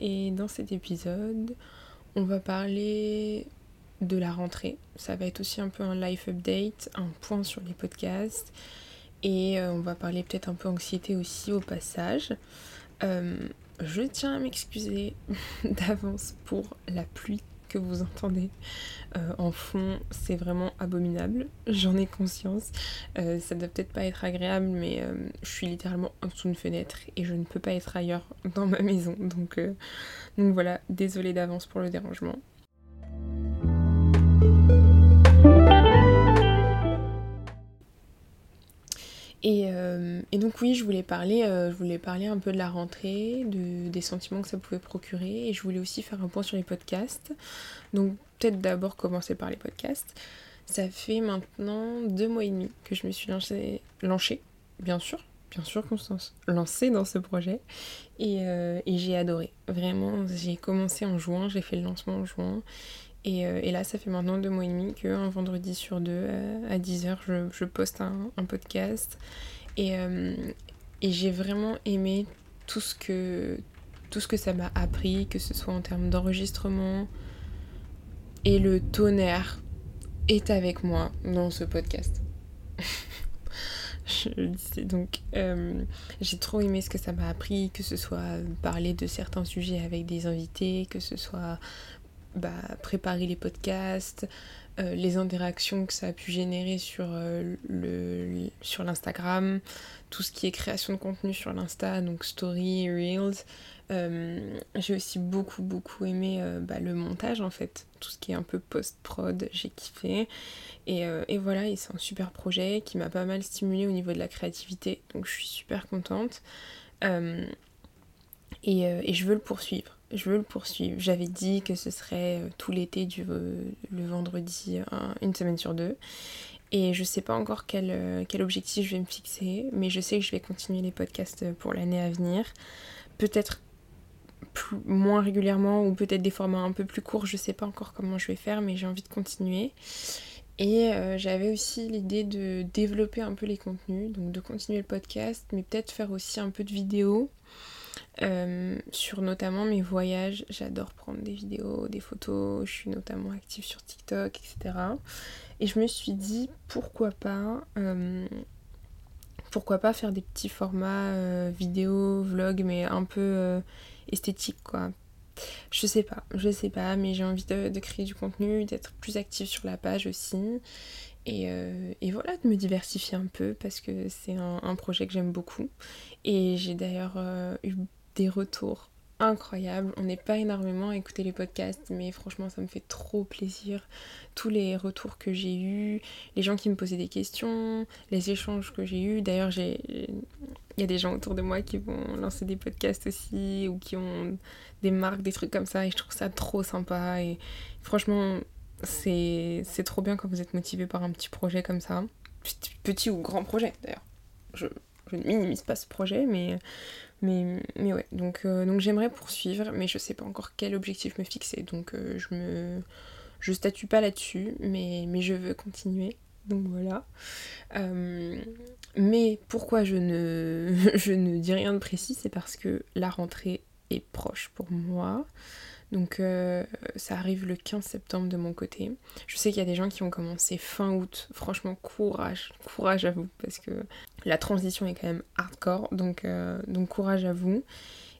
et dans cet épisode on va parler de la rentrée. Ça va être aussi un peu un life update, un point sur les podcasts et euh, on va parler peut-être un peu anxiété aussi au passage. Euh, je tiens à m'excuser d'avance pour la pluie que vous entendez euh, en fond, c'est vraiment abominable. J'en ai conscience. Euh, ça doit peut-être pas être agréable, mais euh, je suis littéralement en dessous d'une fenêtre et je ne peux pas être ailleurs dans ma maison. Donc, donc voilà, désolée d'avance pour le dérangement. Et, donc oui, je voulais parler, euh, je voulais parler un peu de la rentrée, de, des sentiments que ça pouvait procurer, et je voulais aussi faire un point sur les podcasts. Donc peut-être d'abord commencer par les podcasts. Ça fait maintenant deux mois et demi que je me suis lancée, bien sûr, bien sûr Constance, lancée dans ce projet, et, euh, et j'ai adoré. Vraiment, j'ai commencé en juin, j'ai fait le lancement en juin, euh, et, là, ça fait maintenant deux mois et demi qu'un vendredi sur deux, à 10h, je, poste un, podcast. Euh, et, j'ai vraiment aimé tout ce que, tout ce que ça m'a appris, que ce soit en termes d'enregistrement. Et le tonnerre est avec moi dans ce podcast. je disais donc j'ai trop aimé ce que ça m'a appris que ce soit parler de certains sujets avec des invités que ce soit bah, préparer les podcasts, euh, les interactions que ça a pu générer sur euh, le sur l'Instagram, tout ce qui est création de contenu sur l'Insta, donc story, reels. Euh, j'ai aussi beaucoup beaucoup aimé bah, le montage en fait, tout ce qui est un peu post-prod, j'ai kiffé. Et, et, voilà, et c'est un super projet qui m'a pas mal stimulé au niveau de la créativité, donc je suis super contente. Et, et je veux le poursuivre je veux le poursuivre. J'avais dit que ce serait euh, tout l'été du euh, le vendredi, une semaine sur deux. Et je sais pas encore quel, euh, quel, objectif je vais me fixer, mais je sais que je vais continuer les podcasts pour l'année à venir. Peut-être moins régulièrement ou peut-être des formats un peu plus courts, je sais pas encore comment je vais faire, mais j'ai envie de continuer. Et j'avais aussi l'idée de développer un peu les contenus, donc de continuer le podcast, mais peut-être faire aussi un peu de vidéos euh, sur notamment mes voyages. J'adore prendre des vidéos, des photos, je suis notamment active sur TikTok, etc. Et je me suis dit pourquoi pas, euh, pourquoi pas faire des petits formats euh, vidéo, vlog, mais un peu esthétique quoi. Je sais pas, je sais pas, mais j'ai envie de, créer du contenu, d'être plus active sur la page aussi. Et, voilà, de me diversifier un peu parce que c'est un, projet que j'aime beaucoup. Et j'ai d'ailleurs eu des retours incroyables. On n'est pas énormément à écouter les podcasts, mais franchement, ça me fait trop plaisir. Tous les retours que j'ai eus, les gens qui me posaient des questions, les échanges que j'ai eus. D'ailleurs, il y a des gens autour de moi qui vont lancer des podcasts aussi ou qui ont des marques, des trucs comme ça et je trouve ça trop sympa et franchement c'est trop bien quand vous êtes motivé par un petit projet comme ça. Petit, ou grand projet d'ailleurs. Je, ne minimise pas ce projet mais mais, ouais, donc, euh, donc j'aimerais poursuivre, mais je sais pas encore quel objectif me fixer, donc euh, je me je statue pas là-dessus, mais, je veux continuer. Donc voilà. Euh, mais pourquoi ne, je ne dis rien de précis, c'est parce que la rentrée est proche pour moi. Donc euh, ça arrive le 15 septembre de mon côté. Je sais qu'il y a des gens qui ont commencé fin août. Franchement, courage, courage à vous, parce que la transition est quand même hardcore. Donc, euh, donc courage à vous.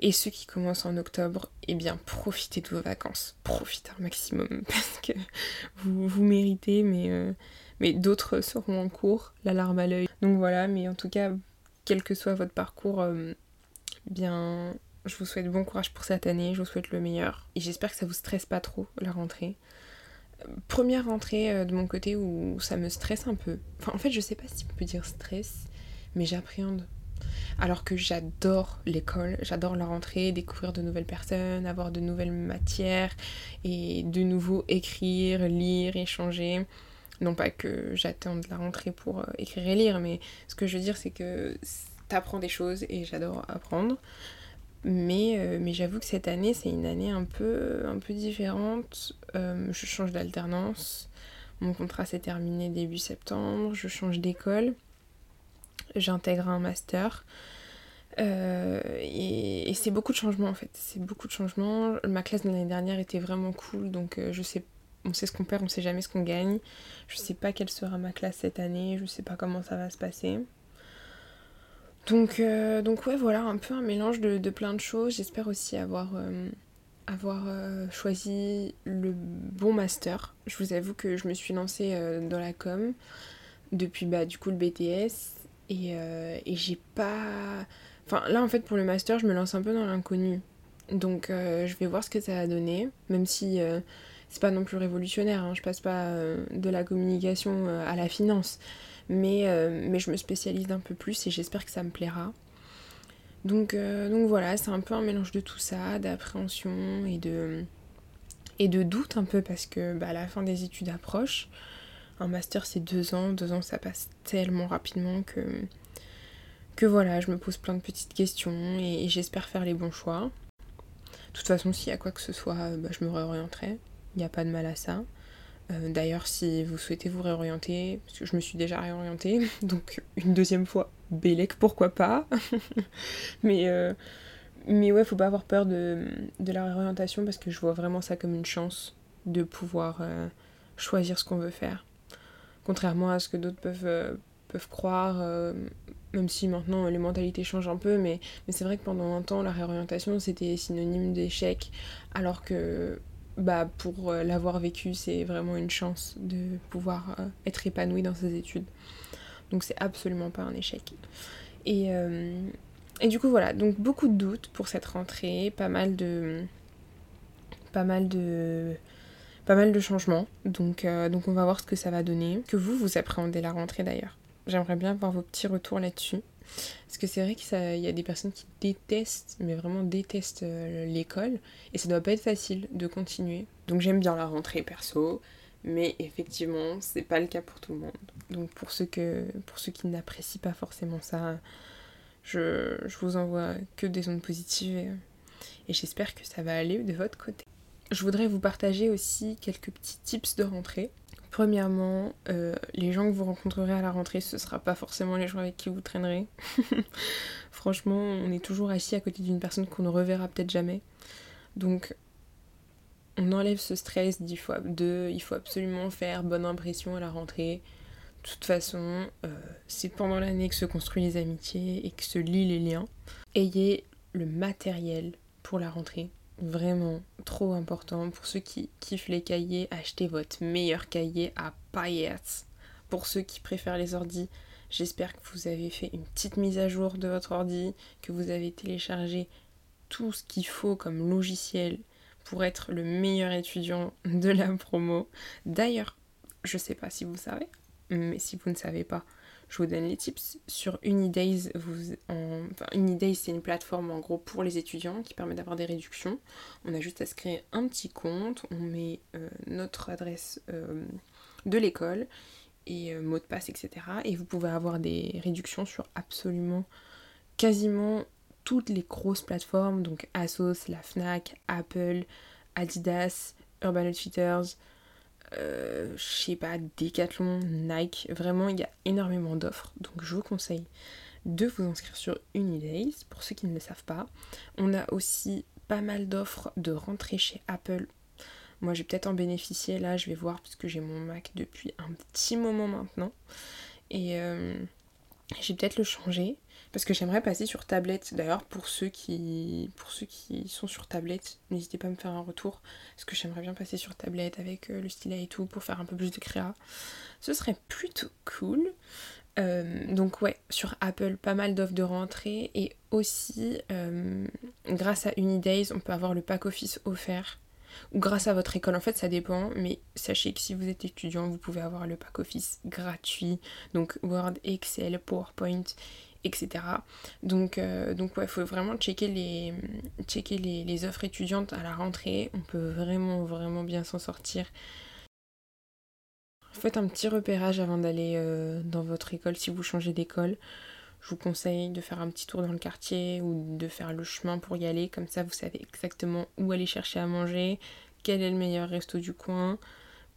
Et ceux qui commencent en octobre, eh bien profitez de vos vacances. Profitez un maximum, parce que vous, vous méritez, mais, euh, mais d'autres seront en cours, la larme à l'œil. Donc voilà, mais en tout cas, quel que soit votre parcours, bien je vous souhaite bon courage pour cette année, je vous souhaite le meilleur. Et j'espère que ça vous stresse pas trop la rentrée. Première rentrée euh, de mon côté où ça me stresse un peu. Enfin, en fait, je sais pas si on peut dire stress, mais j'appréhende. Alors que j'adore l'école, j'adore la rentrée, découvrir de nouvelles personnes, avoir de nouvelles matières et de nouveau écrire, lire, échanger. Non pas que j'attende la rentrée pour euh, écrire et lire, mais ce que je veux dire c'est que t'apprends des choses et j'adore apprendre. Mais, euh, mais j'avoue que cette année, c'est une année un peu, un peu différente. Euh, je change d'alternance. Mon contrat s'est terminé début septembre. Je change d'école. J'intègre un master. Euh, et, c'est beaucoup de changements en fait. C'est beaucoup de changements. Ma classe de l'année dernière était vraiment cool, donc je sais on sait ce qu'on perd, on sait jamais ce qu'on gagne. Je sais pas quelle sera ma classe cette année, je sais pas comment ça va se passer. Donc, euh, donc ouais, voilà, un peu un mélange de, plein de choses. J'espère aussi avoir, euh, euh, choisi le bon master. Je vous avoue que je me suis lancée dans la com depuis bah, du coup le BTS et, j'ai pas... Enfin là en fait pour le master je me lance un peu dans l'inconnu. Donc je vais voir ce que ça va donner, même si c'est pas non plus révolutionnaire, hein. je passe pas de la communication à la finance, mais, euh, mais je me spécialise un peu plus et j'espère que ça me plaira. Donc, donc voilà, c'est un peu un mélange de tout ça, d'appréhension et de, et de doute un peu parce que bah, la fin des études approche. Un master c'est deux ans, deux ans ça passe tellement rapidement que, que voilà, je me pose plein de petites questions et, j'espère faire les bons choix. De toute façon, s'il y a quoi que ce soit, bah, je me réorienterai il n'y a pas de mal à ça. Euh, d'ailleurs, si vous souhaitez vous réorienter, parce que je me suis déjà réorientée, donc une deuxième fois, Bélec, pourquoi pas? mais, euh, mais ouais, faut pas avoir peur de, la réorientation parce que je vois vraiment ça comme une chance de pouvoir euh, choisir ce qu'on veut faire. Contrairement à ce que d'autres peuvent, peuvent croire, même si maintenant les mentalités changent un peu, mais, mais c'est vrai que pendant un temps, la réorientation c'était synonyme d'échec, alors que bah, pour euh, l'avoir vécu, c'est vraiment une chance de pouvoir euh, être épanoui dans ses études. Donc c'est absolument pas un échec. Et, euh, et, du coup voilà, donc beaucoup de doutes pour cette rentrée, pas mal de pas mal de pas mal de changements. Donc, donc on va voir ce que ça va donner. Que vous vous appréhendez la rentrée d'ailleurs. J'aimerais bien voir vos petits retours là-dessus. Parce que c'est vrai qu'il y a des personnes qui détestent, mais vraiment détestent euh, l'école, et ça doit pas être facile de continuer. Donc j'aime bien la rentrée perso, mais effectivement, c'est pas le cas pour tout le monde. Donc pour ceux, que, pour ceux qui n'apprécient pas forcément ça, je, je, vous envoie que des ondes positives, et, et j'espère que ça va aller de votre côté. Je voudrais vous partager aussi quelques petits tips de rentrée. Premièrement, euh, les gens que vous rencontrerez à la rentrée, ce sera pas forcément les gens avec qui vous traînerez. Franchement, on est toujours assis à côté d'une personne qu'on ne reverra peut-être jamais. Donc, on enlève ce stress d'il faut, de, il faut absolument faire bonne impression à la rentrée. De toute façon, euh, c'est pendant l'année que se construisent les amitiés et que se lient les liens. Ayez le matériel pour la rentrée vraiment trop important. Pour ceux qui kiffent les cahiers, achetez votre meilleur cahier à paillettes. Pour ceux qui préfèrent les ordis, j'espère que vous avez fait une petite mise à jour de votre ordi, que vous avez téléchargé tout ce qu'il faut comme logiciel pour être le meilleur étudiant de la promo. D'ailleurs, je sais pas si vous savez, mais si vous ne savez pas, je vous donne les tips. Sur Unidays, vous, enfin, Unidays c'est une plateforme en gros pour les étudiants qui permet d'avoir des réductions. On a juste à se créer un petit compte, on met euh, notre adresse euh, de l'école et euh, mot de passe, etc. Et vous pouvez avoir des réductions sur absolument quasiment toutes les grosses plateformes, donc Asos, la FNAC, Apple, Adidas, Urban Outfitters, euh, je sais pas, Decathlon, Nike, vraiment il y a énormément d'offres. Donc je vous conseille de vous inscrire sur Unidays pour ceux qui ne le savent pas. On a aussi pas mal d'offres de rentrée chez Apple. Moi, j'ai peut-être en bénéficier là, je vais voir puisque j'ai mon Mac depuis un petit moment maintenant. Et euh, j'ai peut-être le changer parce que j'aimerais passer sur tablette. D'ailleurs, pour ceux qui pour ceux qui sont sur tablette, n'hésitez pas à me faire un retour parce que j'aimerais bien passer sur tablette avec euh, le stylet et tout pour faire un peu plus de créa. Ce serait plutôt cool. Euh, donc ouais, sur Apple, pas mal d'offres de rentrée et aussi euh, grâce à Unidays, on peut avoir le pack office offert ou grâce à votre école. En fait, ça dépend, mais sachez que si vous êtes étudiant, vous pouvez avoir le pack office gratuit, donc Word, Excel, PowerPoint etc. Donc, euh, donc ouais, faut vraiment checker, les, checker les, offres étudiantes à la rentrée. On peut vraiment, vraiment bien s'en sortir. Faites un petit repérage avant d'aller euh, dans votre école si vous changez d'école. Je vous conseille de faire un petit tour dans le quartier ou de faire le chemin pour y aller. Comme ça, vous savez exactement où aller chercher à manger, quel est le meilleur resto du coin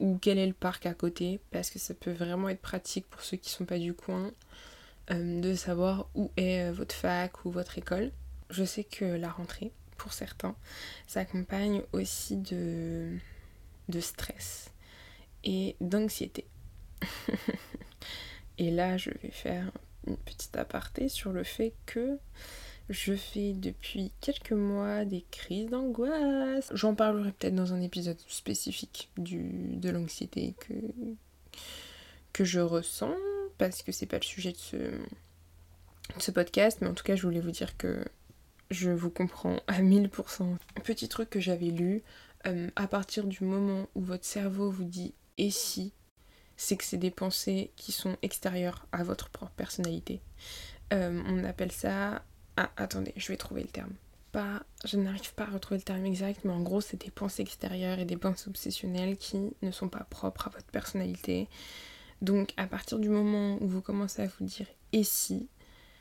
ou quel est le parc à côté. Parce que ça peut vraiment être pratique pour ceux qui ne sont pas du coin. Euh, de savoir où est euh, votre fac ou votre école. je sais que la rentrée, pour certains, s'accompagne aussi de, stress et d'anxiété. et là, je vais faire une petite aparté sur le fait que je fais depuis quelques mois des crises d'angoisse. J'en parlerai peut-être dans un épisode spécifique de l'anxiété que je ressens, parce que c'est pas le sujet de ce, podcast, mais en tout cas, je voulais vous dire que je vous comprends à 1000%. Petit truc que j'avais lu, euh, à partir du moment où votre cerveau vous dit et si, c'est que c'est des pensées qui sont extérieures à votre propre personnalité. Euh, on appelle ça. Ah, attendez, je vais trouver le terme. Pas, je n'arrive pas à retrouver le terme exact, mais en gros, c'est des pensées extérieures et des pensées obsessionnelles qui ne sont pas propres à votre personnalité. Donc, à partir du moment où vous commencez à vous dire et si,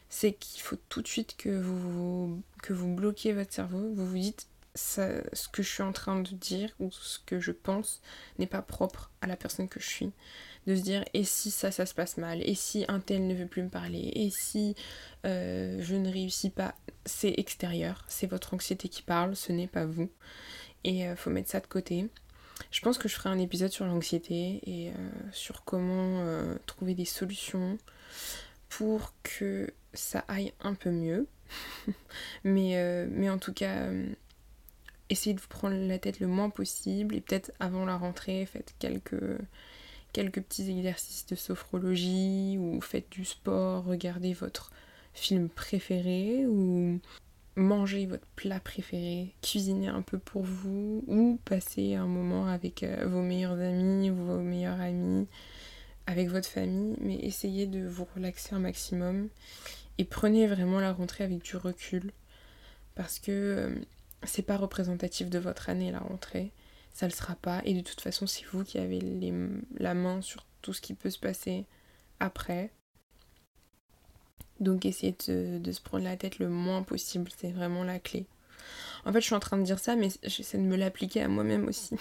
c'est qu'il faut tout de suite que vous, que bloquez votre cerveau, vous vous dites ce que je suis en train de dire ou ce que je pense n'est pas propre à la personne que je suis. De se dire et si ça, ça se passe mal, et si un tel ne veut plus me parler, et si euh, je ne réussis pas, c'est extérieur, c'est votre anxiété qui parle, ce n'est pas vous. Et il euh, faut mettre ça de côté. Je pense que je ferai un épisode sur l'anxiété et euh, sur comment trouver des solutions pour que ça aille un peu mieux. mais, mais en tout cas, essayez de vous prendre la tête le moins possible et peut-être avant la rentrée, faites quelques, quelques petits exercices de sophrologie ou faites du sport, regardez votre film préféré ou mangez votre plat préféré, cuisinez un peu pour vous ou passez un moment avec euh, vos meilleurs amis vos meilleurs amis, avec votre famille, mais essayez de vous relaxer un maximum et prenez vraiment la rentrée avec du recul parce que euh, c'est pas représentatif de votre année la rentrée, ça le sera pas, et de toute façon c'est vous qui avez la main sur tout ce qui peut se passer après. Donc essayez de, se prendre la tête le moins possible, c'est vraiment la clé. En fait je suis en train de dire ça, mais j'essaie de me l'appliquer à moi-même aussi.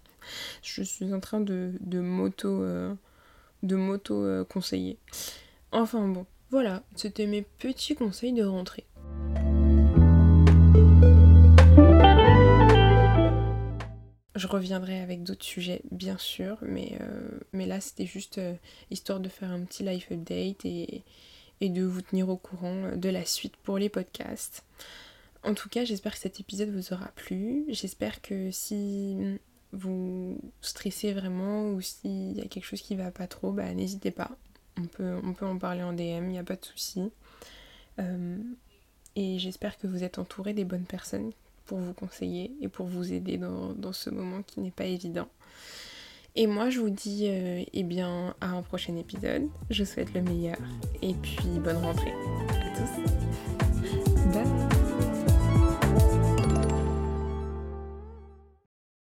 je suis en train de, moto euh, euh, conseiller. Enfin bon, voilà, c'était mes petits conseils de rentrée. Je reviendrai avec d'autres sujets, bien sûr, mais, euh, là c'était juste histoire de faire un petit life update et, et, de vous tenir au courant de la suite pour les podcasts. En tout cas, j'espère que cet épisode vous aura plu. J'espère que si vous stressez vraiment ou s'il y a quelque chose qui va pas trop, bah n'hésitez pas. On peut, on peut en parler en DM, il n'y a pas de souci. Euh, et j'espère que vous êtes entouré des bonnes personnes pour vous conseiller et pour vous aider dans, ce moment qui n'est pas évident. Et moi, je vous dis euh, eh bien, à un prochain épisode. Je souhaite le meilleur et puis bonne rentrée à tous.